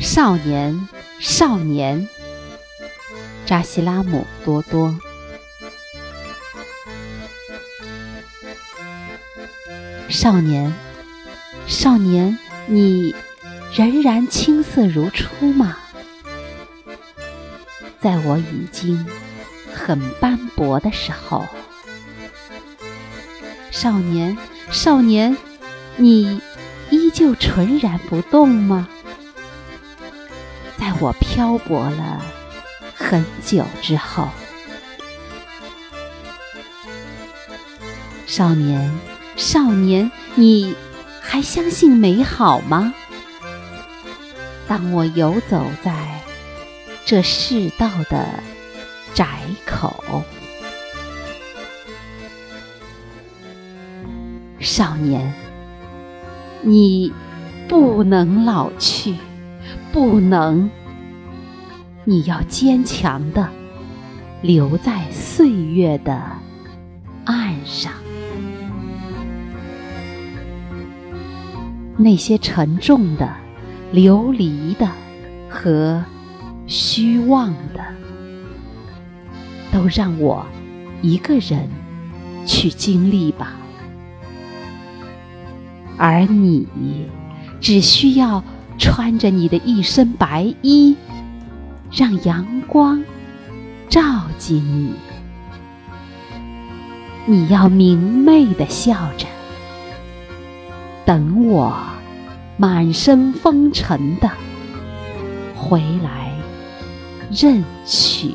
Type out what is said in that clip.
少年，少年，扎西拉姆多多。少年，少年，你仍然青涩如初吗？在我已经很斑驳的时候，少年，少年，你依旧纯然不动吗？在我漂泊了很久之后，少年，少年，你还相信美好吗？当我游走在这世道的窄口，少年，你不能老去。不能，你要坚强的留在岁月的岸上。那些沉重的、流离的和虚妄的，都让我一个人去经历吧。而你只需要。穿着你的一身白衣，让阳光照进你。你要明媚的笑着，等我满身风尘的回来任取。